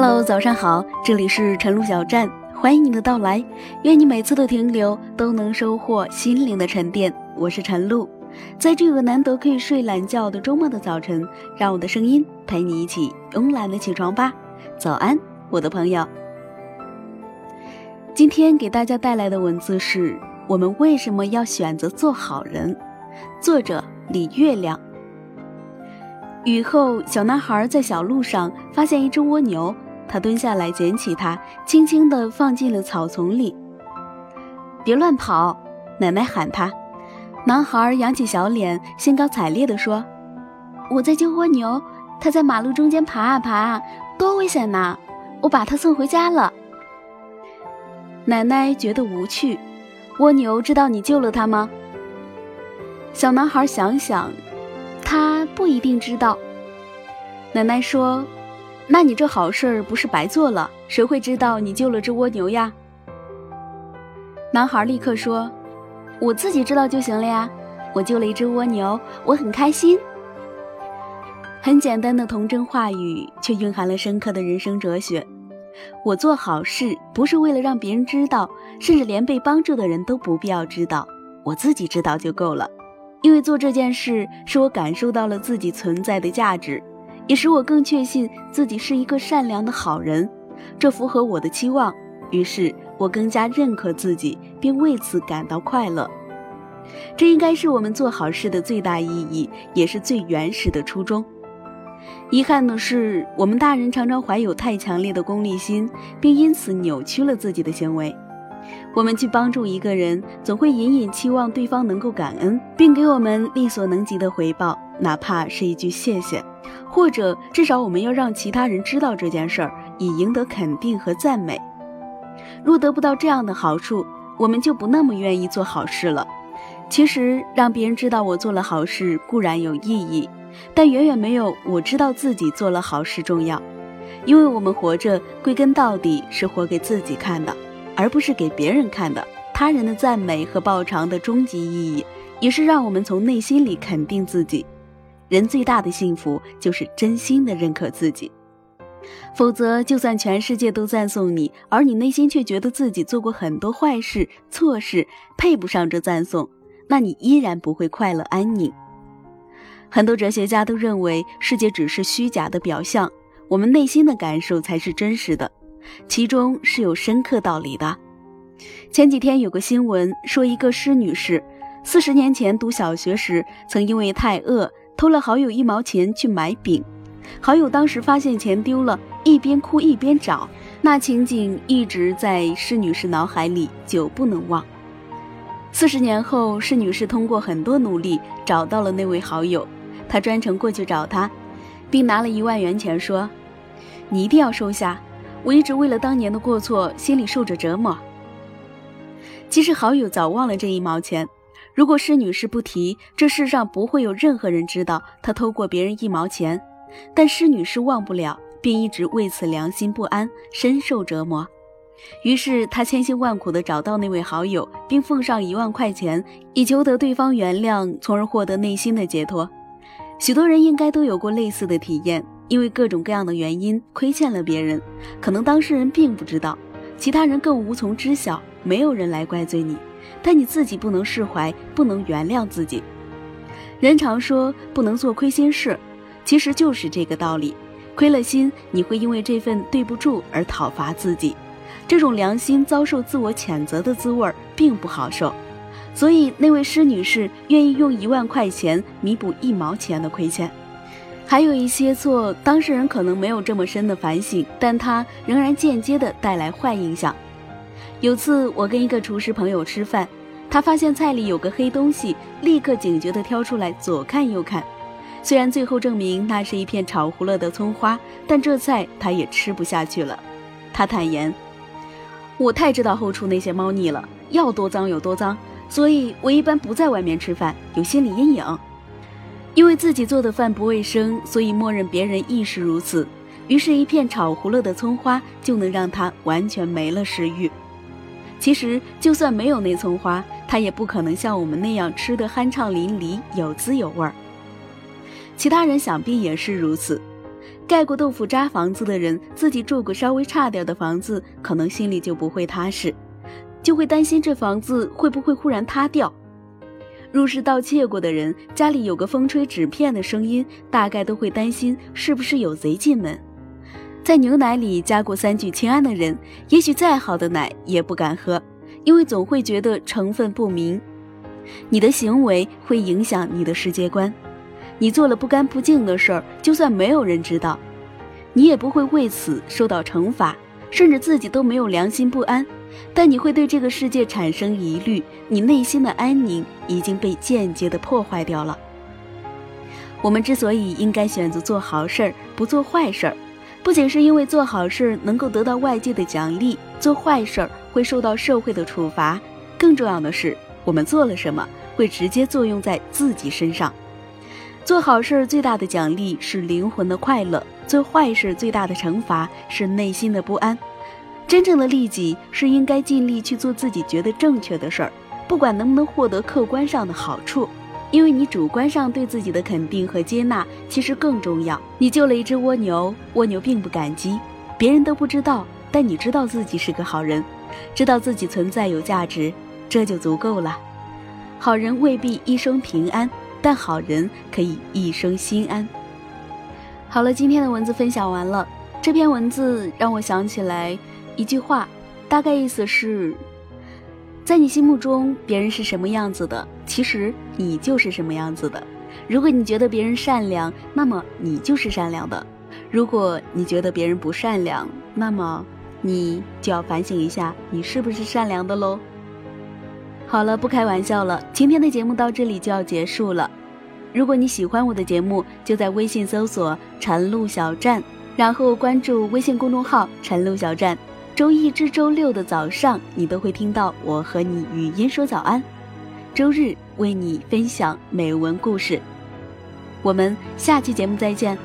Hello，早上好，这里是晨露小站，欢迎你的到来。愿你每次的停留都能收获心灵的沉淀。我是晨露，在这个难得可以睡懒觉的周末的早晨，让我的声音陪你一起慵懒的起床吧。早安，我的朋友。今天给大家带来的文字是：我们为什么要选择做好人？作者李月亮。雨后，小男孩在小路上发现一只蜗牛，他蹲下来捡起它，轻轻地放进了草丛里。别乱跑，奶奶喊他。男孩扬起小脸，兴高采烈地说：“我在救蜗牛，它在马路中间爬啊爬啊，多危险呐！我把它送回家了。”奶奶觉得无趣。蜗牛知道你救了它吗？小男孩想想。他不一定知道。奶奶说：“那你这好事儿不是白做了？谁会知道你救了只蜗牛呀？”男孩立刻说：“我自己知道就行了呀！我救了一只蜗牛，我很开心。”很简单的童真话语，却蕴含了深刻的人生哲学。我做好事不是为了让别人知道，甚至连被帮助的人都不必要知道，我自己知道就够了。因为做这件事，是我感受到了自己存在的价值，也使我更确信自己是一个善良的好人。这符合我的期望，于是我更加认可自己，并为此感到快乐。这应该是我们做好事的最大意义，也是最原始的初衷。遗憾的是，我们大人常常怀有太强烈的功利心，并因此扭曲了自己的行为。我们去帮助一个人，总会隐隐期望对方能够感恩，并给我们力所能及的回报，哪怕是一句谢谢，或者至少我们要让其他人知道这件事儿，以赢得肯定和赞美。若得不到这样的好处，我们就不那么愿意做好事了。其实，让别人知道我做了好事固然有意义，但远远没有我知道自己做了好事重要，因为我们活着，归根到底是活给自己看的。而不是给别人看的，他人的赞美和报偿的终极意义，也是让我们从内心里肯定自己。人最大的幸福就是真心的认可自己，否则，就算全世界都赞颂你，而你内心却觉得自己做过很多坏事、错事，配不上这赞颂，那你依然不会快乐安宁。很多哲学家都认为，世界只是虚假的表象，我们内心的感受才是真实的。其中是有深刻道理的。前几天有个新闻说，一个施女士四十年前读小学时，曾因为太饿偷了好友一毛钱去买饼。好友当时发现钱丢了，一边哭一边找，那情景一直在施女士脑海里久不能忘。四十年后，施女士通过很多努力找到了那位好友，她专程过去找他，并拿了一万元钱说：“你一定要收下。”我一直为了当年的过错，心里受着折磨。其实好友早忘了这一毛钱，如果施女士不提，这世上不会有任何人知道她偷过别人一毛钱。但施女士忘不了，便一直为此良心不安，深受折磨。于是她千辛万苦地找到那位好友，并奉上一万块钱，以求得对方原谅，从而获得内心的解脱。许多人应该都有过类似的体验。因为各种各样的原因亏欠了别人，可能当事人并不知道，其他人更无从知晓，没有人来怪罪你，但你自己不能释怀，不能原谅自己。人常说不能做亏心事，其实就是这个道理。亏了心，你会因为这份对不住而讨伐自己，这种良心遭受自我谴责的滋味并不好受。所以那位施女士愿意用一万块钱弥补一毛钱的亏欠。还有一些错，当事人可能没有这么深的反省，但他仍然间接的带来坏印象。有次我跟一个厨师朋友吃饭，他发现菜里有个黑东西，立刻警觉地挑出来左看右看。虽然最后证明那是一片炒糊了的葱花，但这菜他也吃不下去了。他坦言：“我太知道后厨那些猫腻了，要多脏有多脏，所以我一般不在外面吃饭，有心理阴影。”因为自己做的饭不卫生，所以默认别人亦是如此。于是，一片炒糊了的葱花就能让他完全没了食欲。其实，就算没有那葱花，他也不可能像我们那样吃得酣畅淋漓、有滋有味儿。其他人想必也是如此。盖过豆腐渣房子的人，自己住过稍微差点的房子，可能心里就不会踏实，就会担心这房子会不会忽然塌掉。入室盗窃过的人，家里有个风吹纸片的声音，大概都会担心是不是有贼进门。在牛奶里加过三聚氰胺的人，也许再好的奶也不敢喝，因为总会觉得成分不明。你的行为会影响你的世界观。你做了不干不净的事儿，就算没有人知道，你也不会为此受到惩罚，甚至自己都没有良心不安。但你会对这个世界产生疑虑，你内心的安宁已经被间接的破坏掉了。我们之所以应该选择做好事儿，不做坏事儿，不仅是因为做好事能够得到外界的奖励，做坏事会受到社会的处罚，更重要的是，我们做了什么会直接作用在自己身上。做好事最大的奖励是灵魂的快乐，做坏事最大的惩罚是内心的不安。真正的利己是应该尽力去做自己觉得正确的事儿，不管能不能获得客观上的好处，因为你主观上对自己的肯定和接纳其实更重要。你救了一只蜗牛，蜗牛并不感激，别人都不知道，但你知道自己是个好人，知道自己存在有价值，这就足够了。好人未必一生平安。但好人可以一生心安。好了，今天的文字分享完了。这篇文字让我想起来一句话，大概意思是：在你心目中别人是什么样子的，其实你就是什么样子的。如果你觉得别人善良，那么你就是善良的；如果你觉得别人不善良，那么你就要反省一下，你是不是善良的喽。好了，不开玩笑了。今天的节目到这里就要结束了。如果你喜欢我的节目，就在微信搜索“晨露小站”，然后关注微信公众号“晨露小站”。周一至周六的早上，你都会听到我和你语音说早安；周日为你分享美文故事。我们下期节目再见。